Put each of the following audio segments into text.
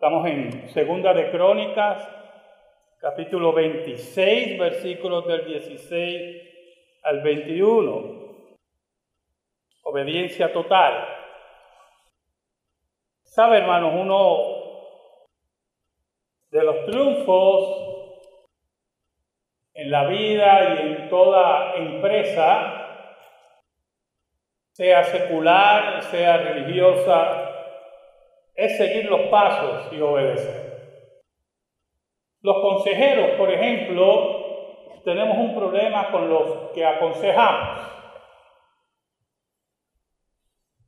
Estamos en Segunda de Crónicas, capítulo 26, versículos del 16 al 21. Obediencia total. Sabe, hermanos, uno de los triunfos en la vida y en toda empresa, sea secular, sea religiosa, es seguir los pasos y obedecer. Los consejeros, por ejemplo, tenemos un problema con los que aconsejamos.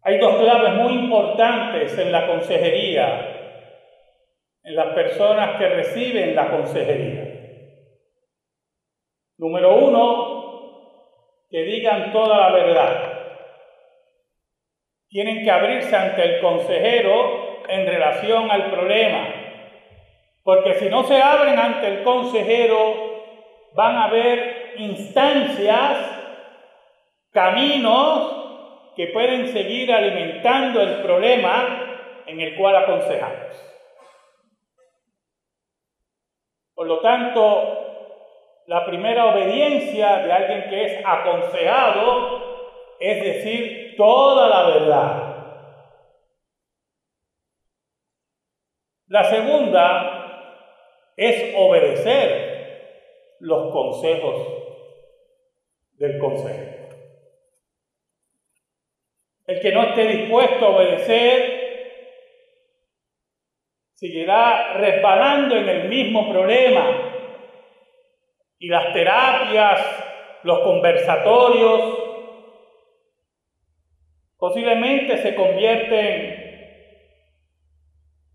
Hay dos claves muy importantes en la consejería, en las personas que reciben la consejería. Número uno, que digan toda la verdad. Tienen que abrirse ante el consejero en relación al problema. Porque si no se abren ante el consejero, van a haber instancias, caminos que pueden seguir alimentando el problema en el cual aconsejamos. Por lo tanto, la primera obediencia de alguien que es aconsejado es decir toda la verdad. La segunda es obedecer los consejos del consejero. El que no esté dispuesto a obedecer seguirá resbalando en el mismo problema y las terapias, los conversatorios, posiblemente se convierten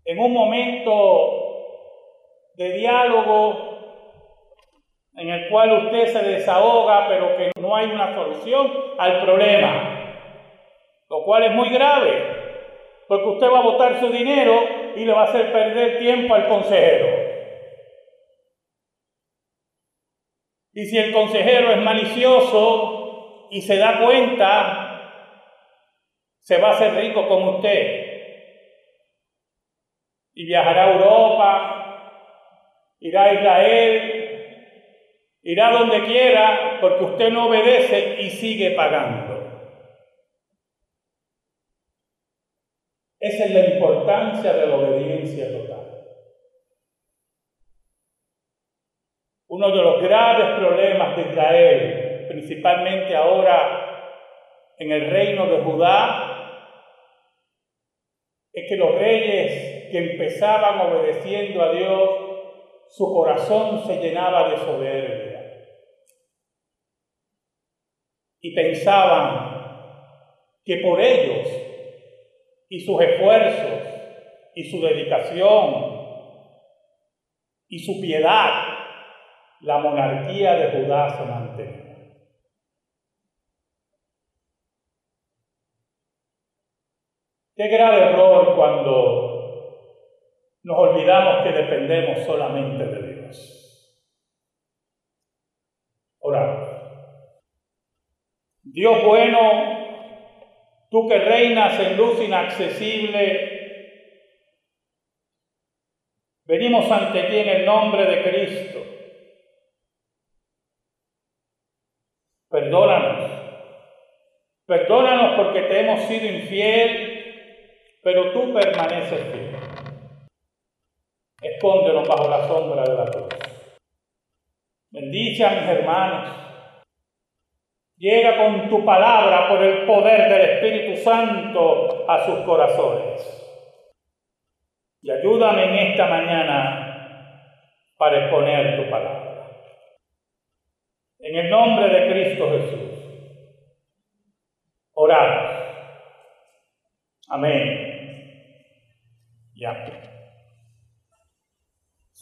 en un momento de diálogo en el cual usted se desahoga, pero que no hay una solución al problema, lo cual es muy grave, porque usted va a botar su dinero y le va a hacer perder tiempo al consejero. Y si el consejero es malicioso y se da cuenta, se va a hacer rico con usted y viajará a Europa, irá a Israel, irá donde quiera porque usted no obedece y sigue pagando. Esa es la importancia de la obediencia total. Uno de los graves problemas de Israel, principalmente ahora en el reino de Judá, es que los reyes que empezaban obedeciendo a Dios, su corazón se llenaba de soberbia. Y pensaban que por ellos y sus esfuerzos y su dedicación y su piedad, la monarquía de Judá se mantenía. Qué grave error cuando nos olvidamos que dependemos solamente de Dios. Oramos. Dios bueno, tú que reinas en luz inaccesible, venimos ante ti en el nombre de Cristo. Perdónanos. Perdónanos porque te hemos sido infiel, pero tú permaneces fiel. Escóndenos bajo la sombra de la cruz. Bendice a mis hermanos. Llega con tu palabra por el poder del Espíritu Santo a sus corazones. Y ayúdame en esta mañana para exponer tu palabra. En el nombre de Cristo Jesús. Oramos. Amén. Y amén.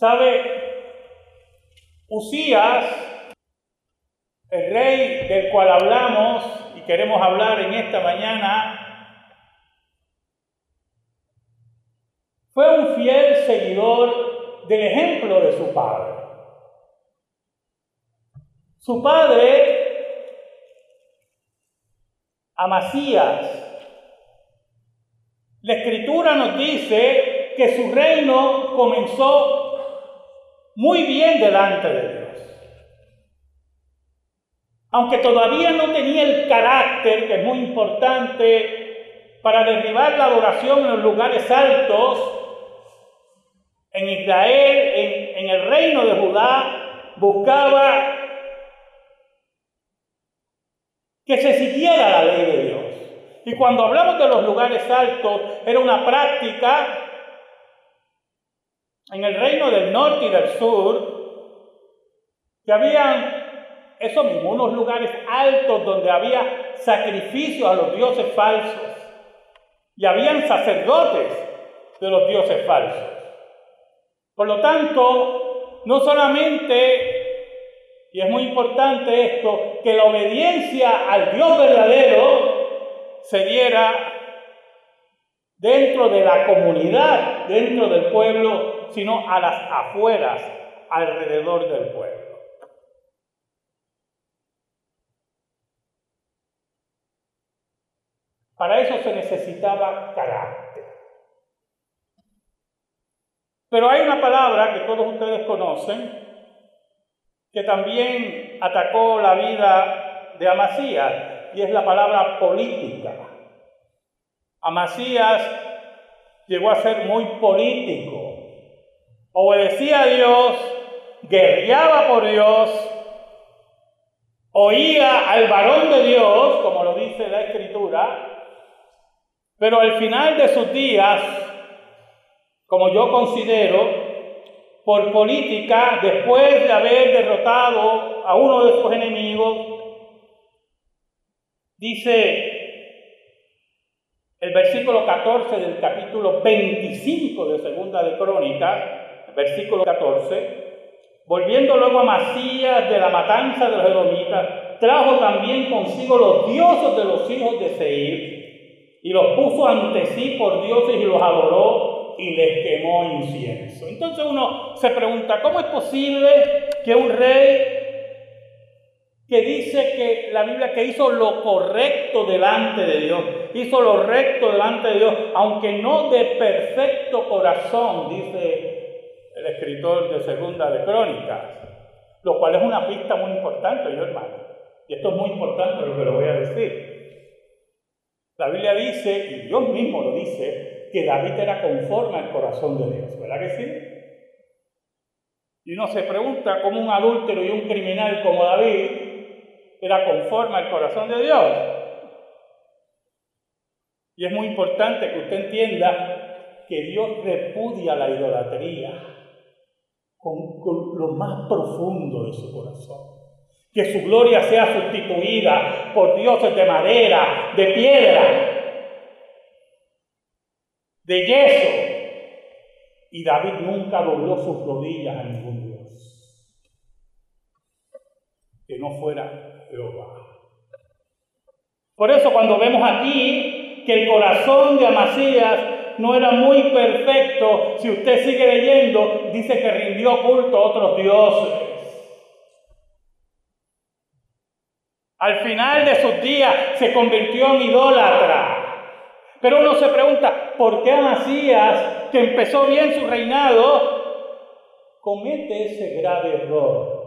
¿Sabe? Usías, el rey del cual hablamos y queremos hablar en esta mañana, fue un fiel seguidor del ejemplo de su padre. Su padre, Amasías, la escritura nos dice que su reino comenzó muy bien delante de Dios. Aunque todavía no tenía el carácter, que es muy importante, para derribar la adoración en los lugares altos, en Israel, en, en el reino de Judá, buscaba que se siguiera la ley de Dios. Y cuando hablamos de los lugares altos, era una práctica en el reino del norte y del sur, que habían eso mismo, unos lugares altos donde había sacrificios a los dioses falsos. Y habían sacerdotes de los dioses falsos. Por lo tanto, no solamente y es muy importante esto, que la obediencia al Dios verdadero se diera dentro de la comunidad, dentro del pueblo, sino a las afueras, alrededor del pueblo. Para eso se necesitaba carácter. Pero hay una palabra que todos ustedes conocen, que también atacó la vida de Amasías, y es la palabra política. Amasías llegó a ser muy político, obedecía a Dios, guerreaba por Dios, oía al varón de Dios, como lo dice la escritura, pero al final de sus días, como yo considero, por política, después de haber derrotado a uno de sus enemigos, dice el versículo 14 del capítulo 25 de Segunda de Crónicas, versículo 14, volviendo luego a Masías de la matanza de los edomitas, trajo también consigo los dioses de los hijos de Seir y los puso ante sí por dioses y los adoró y les quemó incienso. Entonces uno se pregunta, ¿cómo es posible que un rey que dice que la Biblia que hizo lo correcto delante de Dios, hizo lo recto delante de Dios, aunque no de perfecto corazón, dice el escritor de Segunda de Crónicas, lo cual es una pista muy importante, yo hermano. Y esto es muy importante lo que lo voy a decir. La Biblia dice, y Dios mismo lo dice, que David era conforme al corazón de Dios, ¿verdad que sí? Y uno se pregunta cómo un adúltero y un criminal como David era conforme al corazón de Dios. Y es muy importante que usted entienda que Dios repudia la idolatría con, lo más profundo de su corazón. Que su gloria sea sustituida por dioses de madera, de piedra, de yeso. Y David nunca dobló sus rodillas a ningún Dios. Que no fuera Jehová. Por eso cuando vemos aquí que el corazón de Amasías no era muy perfecto, si usted sigue leyendo, dice que rindió culto a otros dioses. Al final de sus días se convirtió en idólatra. Pero uno se pregunta, ¿por qué Amasías, que empezó bien su reinado, comete ese grave error?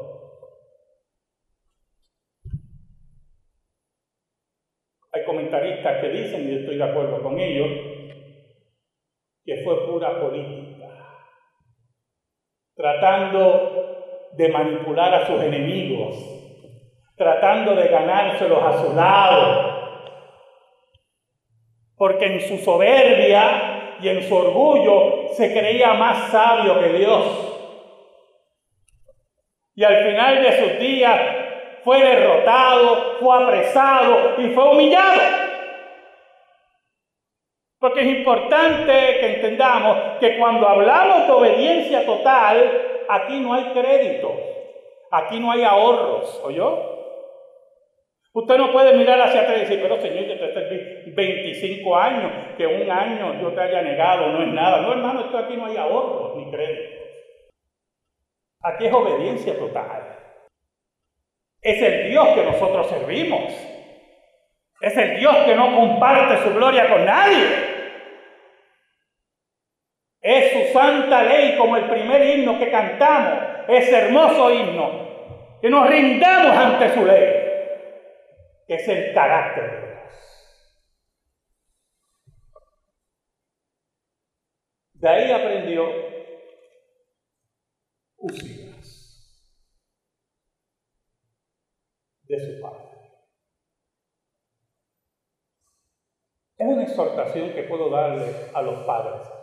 Hay comentaristas que dicen, y estoy de acuerdo con ellos, que fue pura política, tratando de manipular a sus enemigos, tratando de ganárselos a su lado, porque en su soberbia y en su orgullo se creía más sabio que Dios. Y al final de sus días fue derrotado, fue apresado y fue humillado. Porque es importante que entendamos que cuando hablamos de obediencia total, aquí no hay crédito, aquí no hay ahorros, ¿oyó? Usted no puede mirar hacia atrás y decir, pero Señor, yo te serví 25 años, que un año yo te haya negado, no es nada. No, hermano, esto aquí no hay ahorros ni créditos. Aquí es obediencia total. Es el Dios que nosotros servimos. Es el Dios que no comparte su gloria con nadie. Es su santa ley como el primer himno que cantamos, ese hermoso himno, que nos rindamos ante su ley, que es el carácter de Dios. De ahí aprendió Usías, de su padre. Es una exhortación que puedo darle a los padres.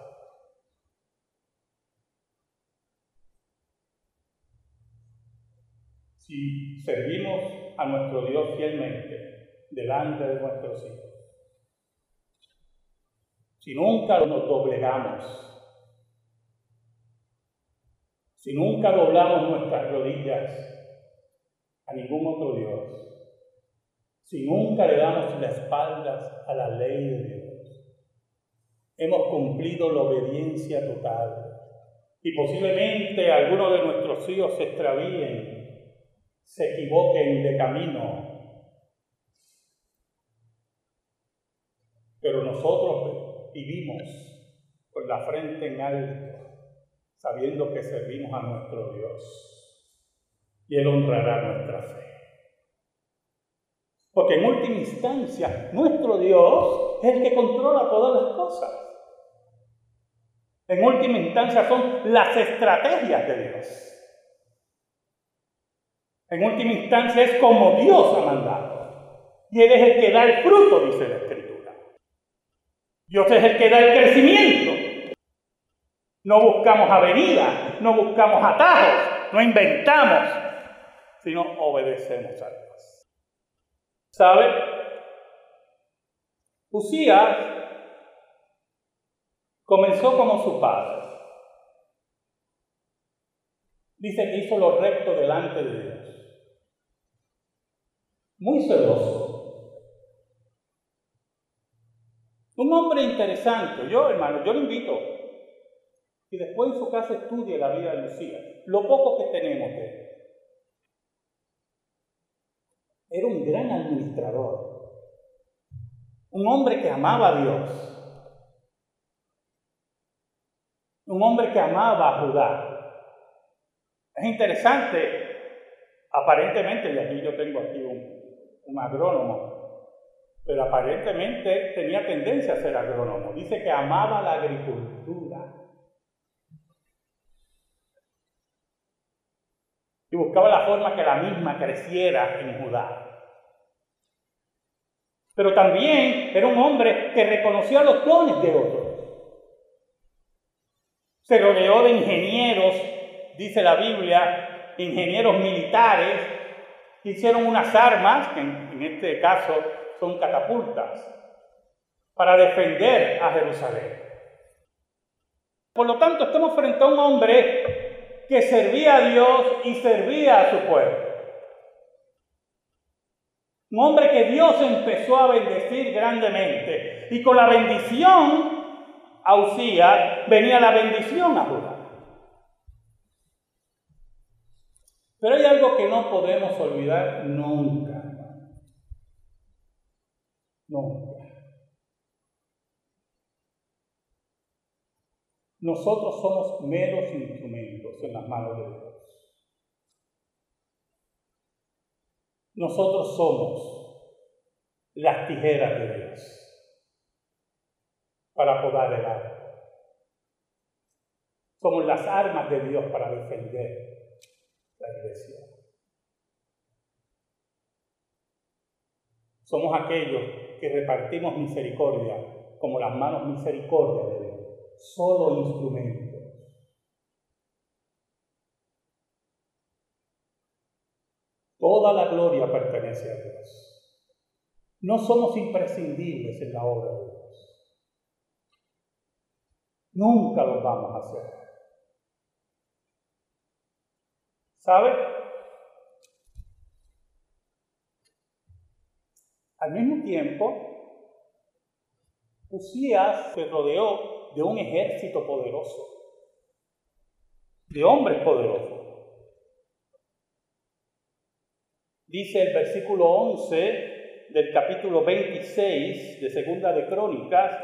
Si servimos a nuestro Dios fielmente delante de nuestros hijos, si nunca nos doblegamos, si nunca doblamos nuestras rodillas a ningún otro Dios, si nunca le damos la espaldas a la ley de Dios. Hemos cumplido la obediencia total. Y posiblemente algunos de nuestros hijos se extravíen, se equivoquen de camino. Pero nosotros vivimos con la frente en alto, sabiendo que servimos a nuestro Dios. Y Él honrará nuestra fe. Porque en última instancia, nuestro Dios es el que controla todas las cosas. En última instancia son las estrategias de Dios. En última instancia es como Dios ha mandado. Y Él es el que da el fruto, dice la Escritura. Dios es el que da el crecimiento. No buscamos avenidas, no buscamos atajos, no inventamos, sino obedecemos a Dios. ¿Sabe? Usías comenzó como su padre. Dice que hizo lo recto delante de Dios. Muy celoso. Un hombre interesante. Yo, hermano, yo lo invito. Y después en su casa estudie la vida de Usías. Lo poco que tenemos de él. Era un gran administrador. Un hombre que amaba a Dios. Un hombre que amaba a Judá. Es interesante, aparentemente, y aquí yo tengo aquí un, un agrónomo, pero aparentemente tenía tendencia a ser agrónomo. Dice que amaba la agricultura. Y buscaba la forma que la misma creciera en Judá. Pero también era un hombre que reconocía los dones de otros. Se rodeó de ingenieros, dice la Biblia, ingenieros militares, hicieron unas armas, que en, este caso son catapultas, para defender a Jerusalén. Por lo tanto, estamos frente a un hombre que servía a Dios y servía a su pueblo. Un hombre que Dios empezó a bendecir grandemente. Y con la bendición a Usías venía la bendición a Judá. Pero hay algo que no podemos olvidar nunca. Nunca. Nosotros somos meros instrumentos en las manos de Dios. Nosotros somos las tijeras de Dios para podar el árbol. Somos las armas de Dios para defender la iglesia. Somos aquellos que repartimos misericordia como las manos misericordia de Dios. Solo instrumentos Toda la gloria pertenece a Dios. No somos imprescindibles en la obra de Dios. Nunca lo vamos a hacer. ¿Sabe? Al mismo tiempo, Usías se rodeó de un ejército poderoso, de hombres poderosos. Dice el versículo 11 del capítulo 26 de Segunda de Crónicas,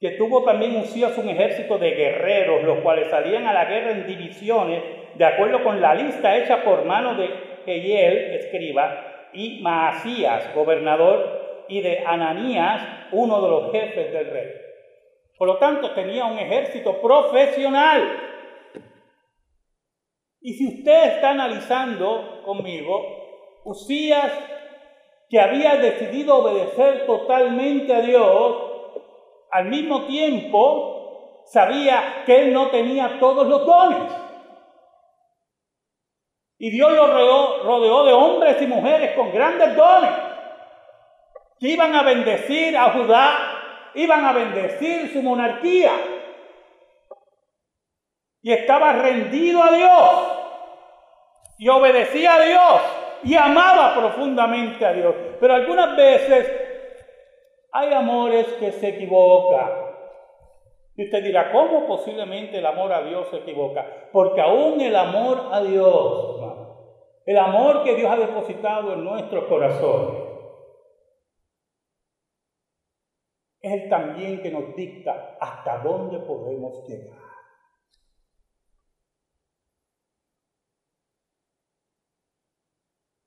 que tuvo también Usías un ejército de guerreros, los cuales salían a la guerra en divisiones, de acuerdo con la lista hecha por mano de Jehiel, escriba, y Maasías, gobernador, y de Ananías, uno de los jefes del rey. Por lo tanto, tenía un ejército profesional. Y si usted está analizando conmigo, Usías, que había decidido obedecer totalmente a Dios, al mismo tiempo sabía que él no tenía todos los dones. Y Dios lo rodeó, rodeó de hombres y mujeres con grandes dones que iban a bendecir a Judá, iban a bendecir su monarquía. Y estaba rendido a Dios y obedecía a Dios y amaba profundamente a Dios. Pero algunas veces hay amores que se equivocan. Y usted dirá, ¿cómo posiblemente el amor a Dios se equivoca? Porque aún el amor a Dios, el amor que Dios ha depositado en nuestros corazones, es el también que nos dicta hasta dónde podemos llegar.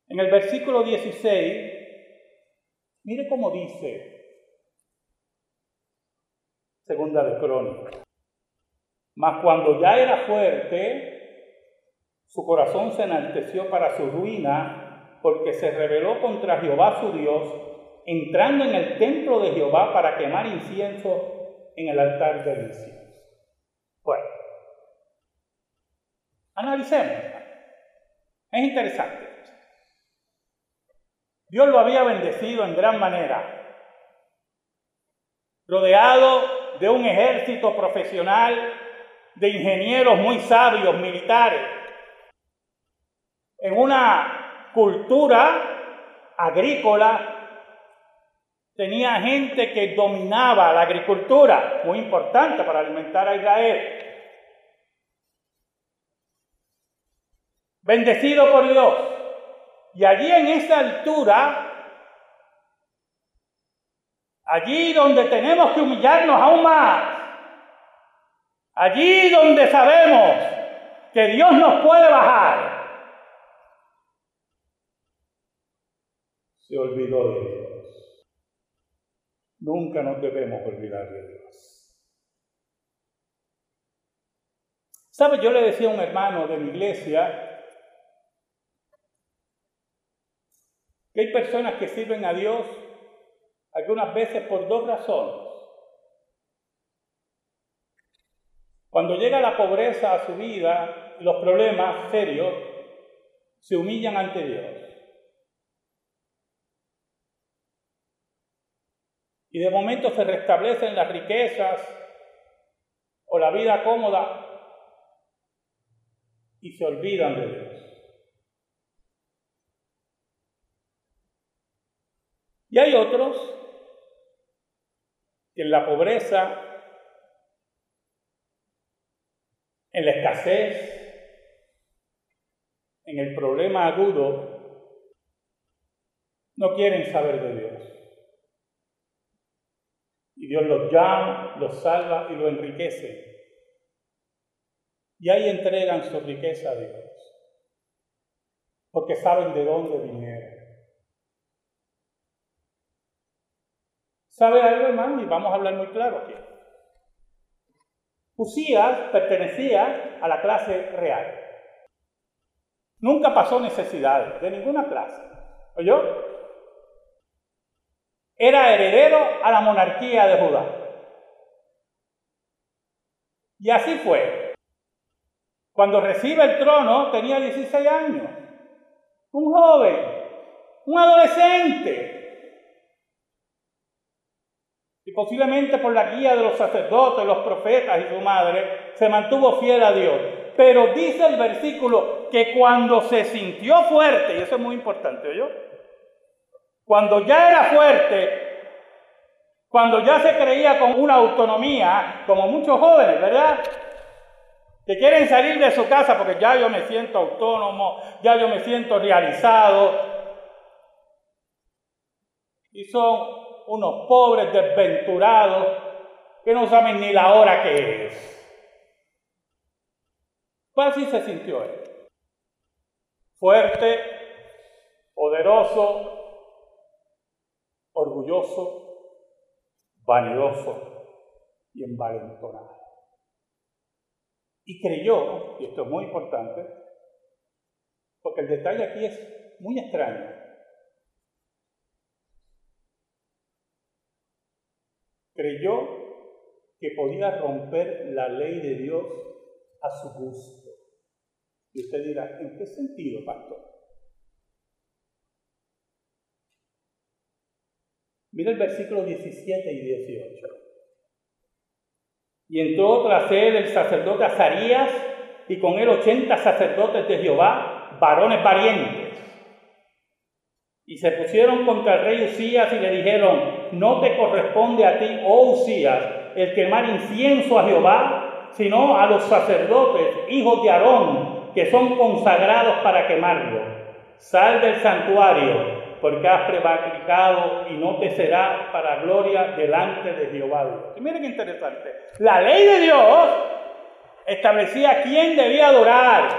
En el versículo 16, mire cómo dice, Segunda de Crónicas. Mas cuando ya era fuerte, su corazón se enalteció para su ruina, porque se rebeló contra Jehová su Dios, entrando en el templo de Jehová para quemar incienso en el altar del incienso. Bueno, analicemos. Es interesante. Dios lo había bendecido en gran manera, rodeado de un ejército profesional de ingenieros muy sabios militares, en una cultura agrícola, tenía gente que dominaba la agricultura, muy importante para alimentar a Israel. Bendecido por Dios. Y allí en esa altura Allí donde tenemos que humillarnos aún más. Allí donde sabemos que Dios nos puede bajar. Se olvidó de Dios. Nunca nos debemos olvidar de Dios. ¿Sabe? Yo le decía a un hermano de mi iglesia que hay personas que sirven a Dios algunas veces por dos razones. Cuando llega la pobreza a su vida los problemas serios, se humillan ante Dios. Y de momento se restablecen las riquezas o la vida cómoda y se olvidan de Dios. Y hay otros que en la pobreza, en la escasez, en el problema agudo, no quieren saber de Dios. Dios los llama, los salva y los enriquece. Y ahí entregan su riqueza a Dios. Porque saben de dónde vinieron. ¿Sabe algo, hermano? Y vamos a hablar muy claro aquí. Usías pertenecía a la clase real. Nunca pasó necesidad de ninguna clase. ¿Oyó? Era heredero a la monarquía de Judá. Y así fue. Cuando recibe el trono tenía 16 años. Un joven, un adolescente, y posiblemente por la guía de los sacerdotes, los profetas y su madre, se mantuvo fiel a Dios. Pero dice el versículo que cuando se sintió fuerte, y eso es muy importante, ¿oyó? Cuando ya era fuerte, cuando ya se creía con una autonomía, como muchos jóvenes, ¿verdad? Que quieren salir de su casa porque ya yo me siento autónomo, ya yo me siento realizado. Y son unos pobres desventurados que no saben ni la hora que es. Pues así se sintió él. Fuerte, poderoso, orgulloso, vanidoso y envalentonado. Y creyó, y esto es muy importante, porque el detalle aquí es muy extraño. Creyó que podía romper la ley de Dios a su gusto. Y usted dirá, ¿en qué sentido, pastor? Mira el versículo 17 y 18. Y entró tras él el sacerdote Azarías y con él ochenta sacerdotes de Jehová, varones valientes. Y se pusieron contra el rey Usías y le dijeron, no te corresponde a ti, oh Usías, el quemar incienso a Jehová, sino a los sacerdotes, hijos de Aarón, que son consagrados para quemarlo. Sal del santuario, porque has prevaricado y no te será para gloria delante de Jehová. Y miren qué interesante. La ley de Dios establecía quién debía adorar,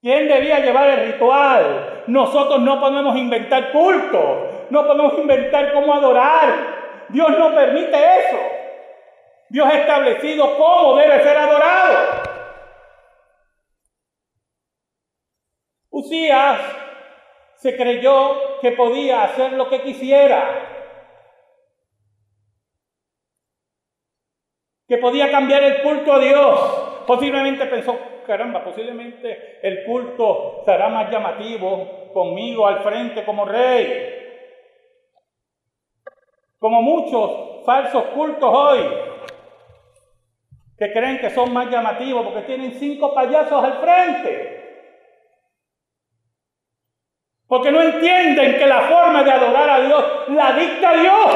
quién debía llevar el ritual. Nosotros no podemos inventar culto, no podemos inventar cómo adorar. Dios no permite eso. Dios ha establecido cómo debe ser adorado. Usías se creyó que podía hacer lo que quisiera, que podía cambiar el culto a Dios. Posiblemente pensó, caramba, posiblemente el culto será más llamativo conmigo al frente como rey como muchos falsos cultos hoy, que creen que son más llamativos porque tienen cinco payasos al frente. Porque no entienden que la forma de adorar a Dios la dicta Dios.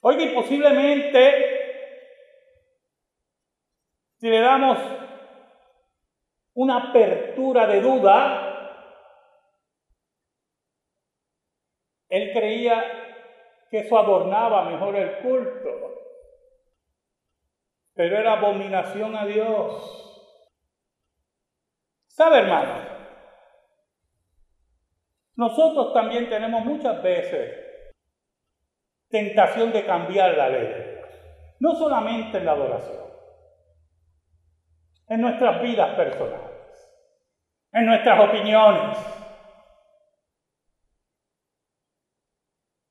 Oiga, y posiblemente, si le damos una apertura de duda, él creía que eso adornaba mejor el culto, pero era abominación a Dios. ¿Sabe, hermano? Nosotros también tenemos muchas veces tentación de cambiar la ley, no solamente en la adoración en nuestras vidas personales, en nuestras opiniones.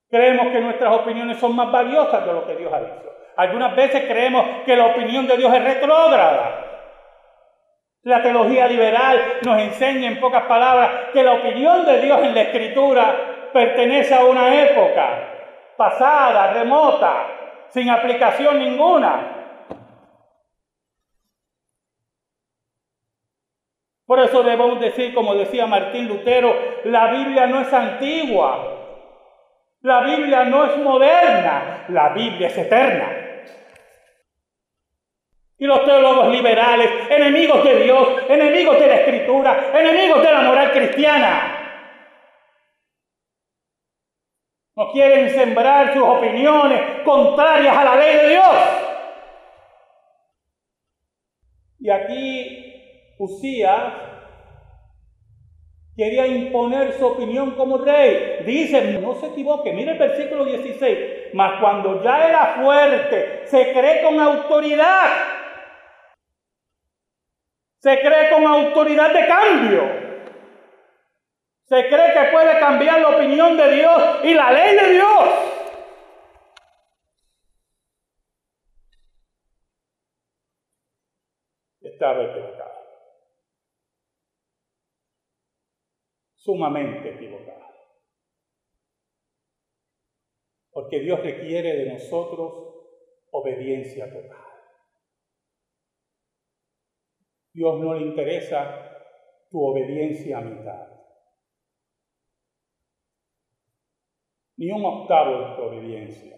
Creemos que nuestras opiniones son más valiosas de lo que Dios ha dicho. Algunas veces creemos que la opinión de Dios es retrógrada. La teología liberal nos enseña en pocas palabras que la opinión de Dios en la escritura pertenece a una época pasada, remota, sin aplicación ninguna. Por eso debemos decir, como decía Martín Lutero, la Biblia no es antigua, la Biblia no es moderna, la Biblia es eterna. Y los teólogos liberales, enemigos de Dios, enemigos de la Escritura, enemigos de la moral cristiana, no quieren sembrar sus opiniones contrarias a la ley de Dios. Y aquí Usías quería imponer su opinión como rey. Dice, no se equivoque, mire el versículo 16, mas cuando ya era fuerte, se cree con autoridad. Se cree con autoridad de cambio. Se cree que puede cambiar la opinión de Dios y la ley de Dios. Estaba equivocado. sumamente equivocada. Porque Dios requiere de nosotros obediencia total. Dios no le interesa tu obediencia a mitad. Ni un octavo de tu obediencia.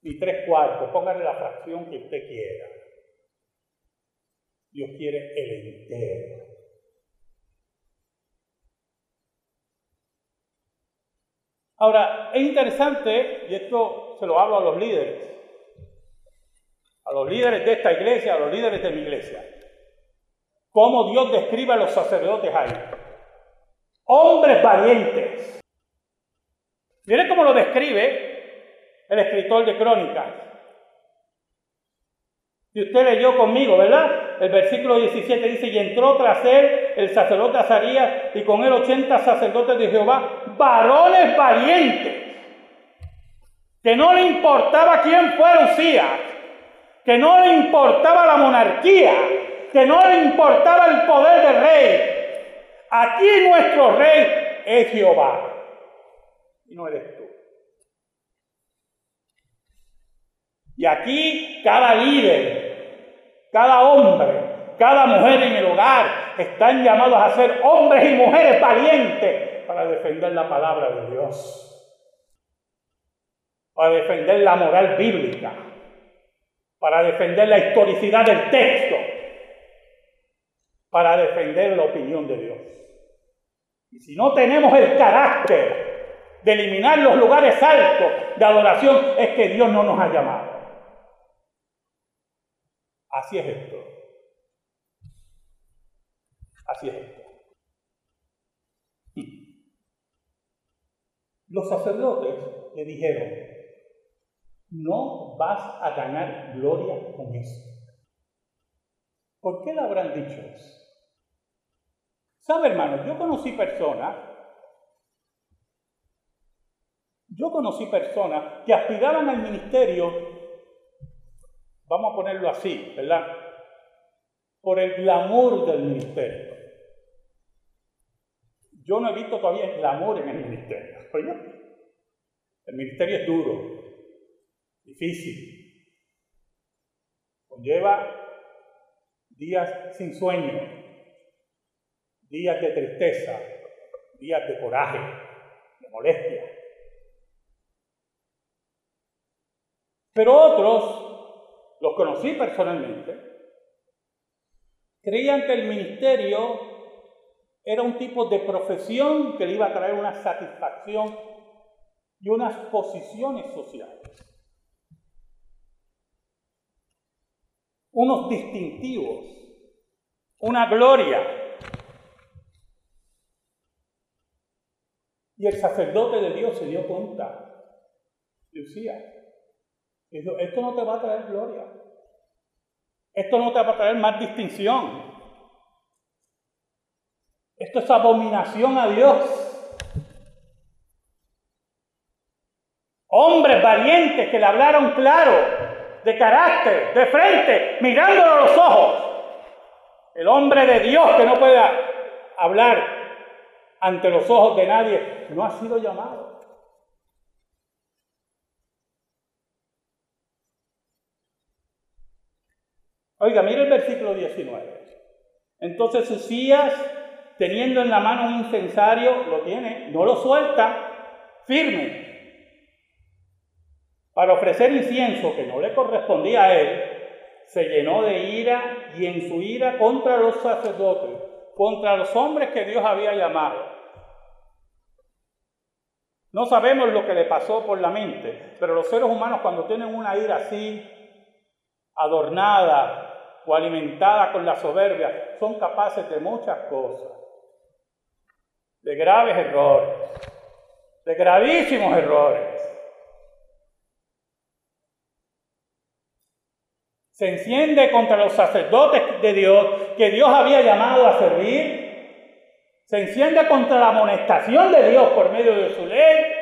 Ni tres cuartos. Póngale la fracción que usted quiera. Dios quiere el entero. Ahora, es interesante, y esto se lo hablo a los líderes, a los líderes de esta iglesia, a los líderes de mi iglesia, cómo Dios describe a los sacerdotes ahí. Hombres valientes. Miren cómo lo describe el escritor de Crónicas. Y usted leyó conmigo, ¿verdad? El versículo 17 dice, y entró tras él el sacerdote Azarías y con él 80 sacerdotes de Jehová, varones valientes, que no le importaba quién fuera Usías, que no le importaba la monarquía, que no le importaba el poder del rey. Aquí nuestro rey es Jehová y no eres tú. Y aquí cada líder, cada hombre, cada mujer en el hogar están llamados a ser hombres y mujeres valientes para defender la palabra de Dios, para defender la moral bíblica, para defender la historicidad del texto, para defender la opinión de Dios. Y si no tenemos el carácter de eliminar los lugares altos de adoración, es que Dios no nos ha llamado. Así es esto. Así es esto. Los sacerdotes le dijeron, no vas a ganar gloria con eso. ¿Por qué le habrán dicho eso? ¿Sabe, hermano? Yo conocí personas, yo conocí personas que aspiraban al ministerio Vamos a ponerlo así, ¿verdad? Por el glamour del ministerio. Yo no he visto todavía el glamour en el ministerio. El ministerio es duro, difícil. Conlleva días sin sueño, días de tristeza, días de coraje, de molestia. Pero otros los conocí personalmente, creían que el ministerio era un tipo de profesión que le iba a traer una satisfacción y unas posiciones sociales. Unos distintivos, una gloria. Y el sacerdote de Dios se dio cuenta, Lucía, esto no te va a traer gloria. Esto no te va a traer más distinción. Esto es abominación a Dios. Hombres valientes que le hablaron claro, de carácter, de frente, mirándolo a los ojos. El hombre de Dios que no pueda hablar ante los ojos de nadie, no ha sido llamado. Oiga, mire el versículo 19. Entonces Usías, teniendo en la mano un incensario, lo tiene, no lo suelta, firme, para ofrecer incienso que no le correspondía a él, se llenó de ira y en su ira contra los sacerdotes, contra los hombres que Dios había llamado. No sabemos lo que le pasó por la mente, pero los seres humanos cuando tienen una ira así, adornada, o alimentada con la soberbia, son capaces de muchas cosas, de graves errores, de gravísimos errores. Se enciende contra los sacerdotes de Dios que Dios había llamado a servir. Se enciende contra la amonestación de Dios por medio de su ley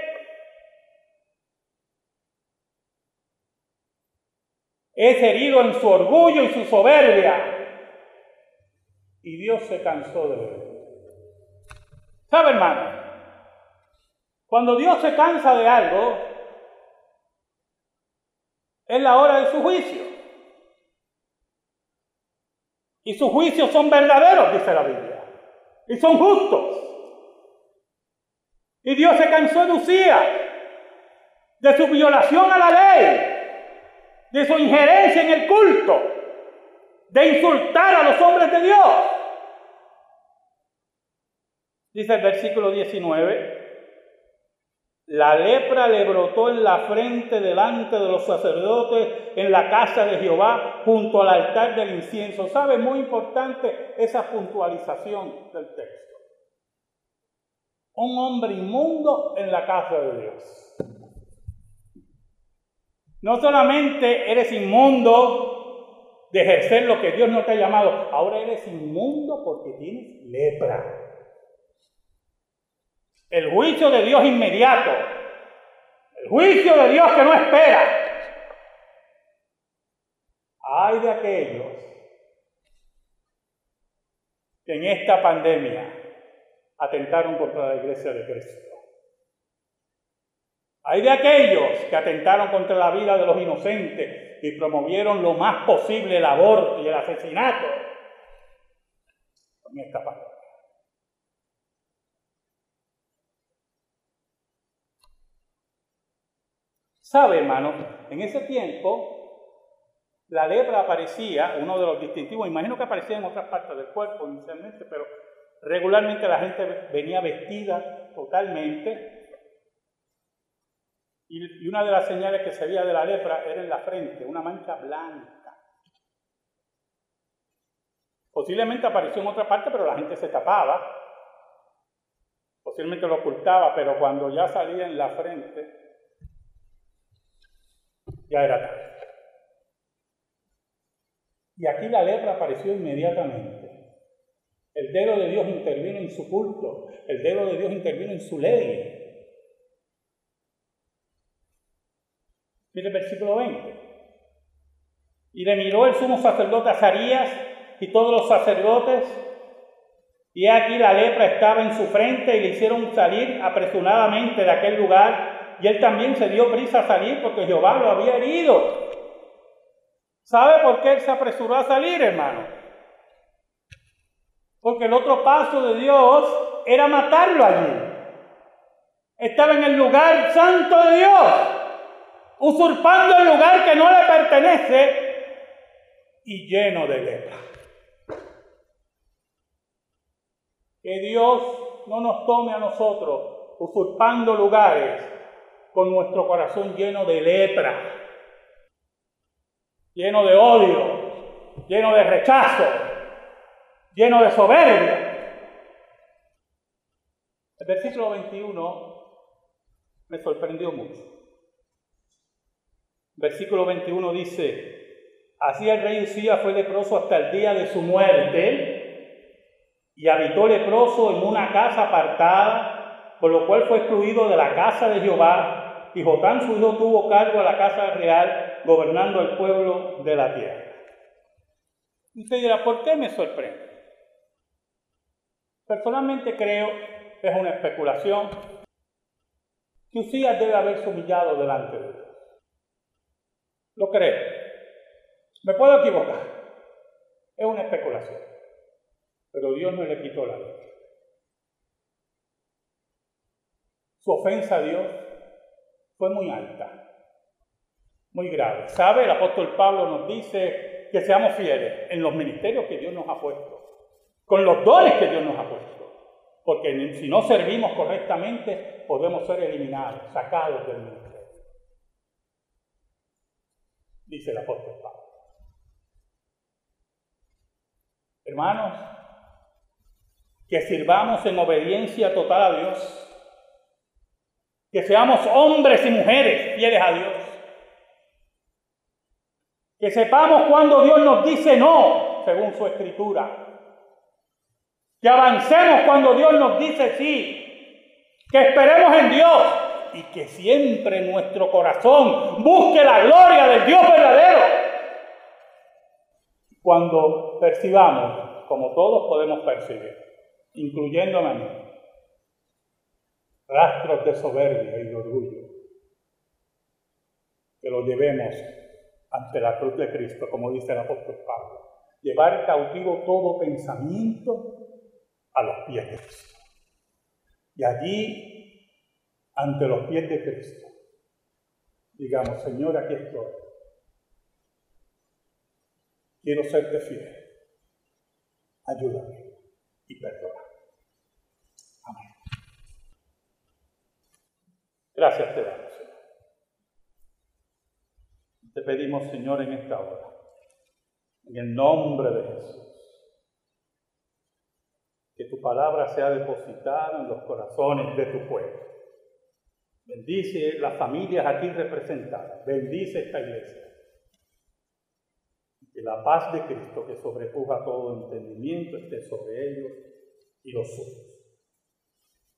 es herido en su orgullo y su soberbia. Y Dios se cansó de él. ¿Sabe, hermano? Cuando Dios se cansa de algo, es la hora de su juicio. Y sus juicios son verdaderos, dice la Biblia. Y son justos. Y Dios se cansó de Usía, de su violación a la ley, de su injerencia en el culto, de insultar a los hombres de Dios. Dice el versículo 19, la lepra le brotó en la frente delante de los sacerdotes en la casa de Jehová junto al altar del incienso. ¿Sabe? Muy importante esa puntualización del texto. Un hombre inmundo en la casa de Dios. No solamente eres inmundo de ejercer lo que Dios no te ha llamado, ahora eres inmundo porque tienes lepra. El juicio de Dios inmediato. El juicio de Dios que no espera. Hay de aquellos que en esta pandemia atentaron contra la iglesia de Cristo. Hay de aquellos que atentaron contra la vida de los inocentes y promovieron lo más posible el aborto y el asesinato en esta pandemia. ¿Sabe, hermano? En ese tiempo, la lepra aparecía, uno de los distintivos, imagino que aparecía en otras partes del cuerpo inicialmente, pero regularmente la gente venía vestida totalmente. Y, una de las señales que se veía de la lepra era en la frente, una mancha blanca. Posiblemente apareció en otra parte, pero la gente se tapaba. Posiblemente lo ocultaba, pero cuando ya salía en la frente, ya era tarde. Y aquí la lepra apareció inmediatamente. El dedo de Dios intervino en su culto, el dedo de Dios intervino en su ley. Mire el versículo 20. Y le miró el sumo sacerdote Azarías y todos los sacerdotes, y aquí la lepra estaba en su frente y le hicieron salir apresuradamente de aquel lugar y él también se dio prisa a salir porque Jehová lo había herido. ¿Sabe por qué él se apresuró a salir, hermano? Porque el otro paso de Dios era matarlo allí. Estaba en el lugar santo de Dios, usurpando el lugar que no le pertenece y lleno de lepra. Que Dios no nos tome a nosotros usurpando lugares con nuestro corazón lleno de lepra, lleno de odio, lleno de rechazo, lleno de soberbia. El versículo 21 me sorprendió mucho. Versículo 21 dice, así el rey Usía fue leproso hasta el día de su muerte y habitó leproso en una casa apartada, por lo cual fue excluido de la casa de Jehová y Jotán su tuvo cargo a la casa real, gobernando el pueblo de la tierra. Usted dirá, ¿por qué me sorprende? Personalmente creo es una especulación que Usías debe haberse humillado delante de Dios. Lo creo. Me puedo equivocar. Es una especulación. Pero Dios no le quitó la vida. Su ofensa a Dios fue muy alta, muy grave. ¿Sabe? El apóstol Pablo nos dice que seamos fieles en los ministerios que Dios nos ha puesto, con los dones que Dios nos ha puesto. Porque si no servimos correctamente, podemos ser eliminados, sacados del ministerio. Dice el apóstol Pablo. Hermanos, que sirvamos en obediencia total a Dios que seamos hombres y mujeres fieles a Dios. Que sepamos cuando Dios nos dice no, según su escritura. Que avancemos cuando Dios nos dice sí. Que esperemos en Dios y que siempre nuestro corazón busque la gloria del Dios verdadero. Cuando percibamos, como todos podemos percibir, incluyéndome a mí, rastros de soberbia y de orgullo, que lo llevemos ante la cruz de Cristo, como dice el apóstol Pablo. Llevar cautivo todo pensamiento a los pies de Cristo. Y allí, ante los pies de Cristo, digamos, Señor, aquí estoy. Quiero serte fiel. Ayúdame y perdona. Gracias te damos, Señor. Te pedimos, Señor, en esta hora, en el nombre de Jesús, que tu palabra sea depositada en los corazones de tu pueblo. Bendice las familias aquí representadas. Bendice esta iglesia. Que la paz de Cristo, que sobrepuja todo entendimiento, esté sobre ellos y los suyos.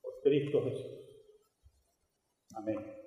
Por Cristo Jesús. Amén.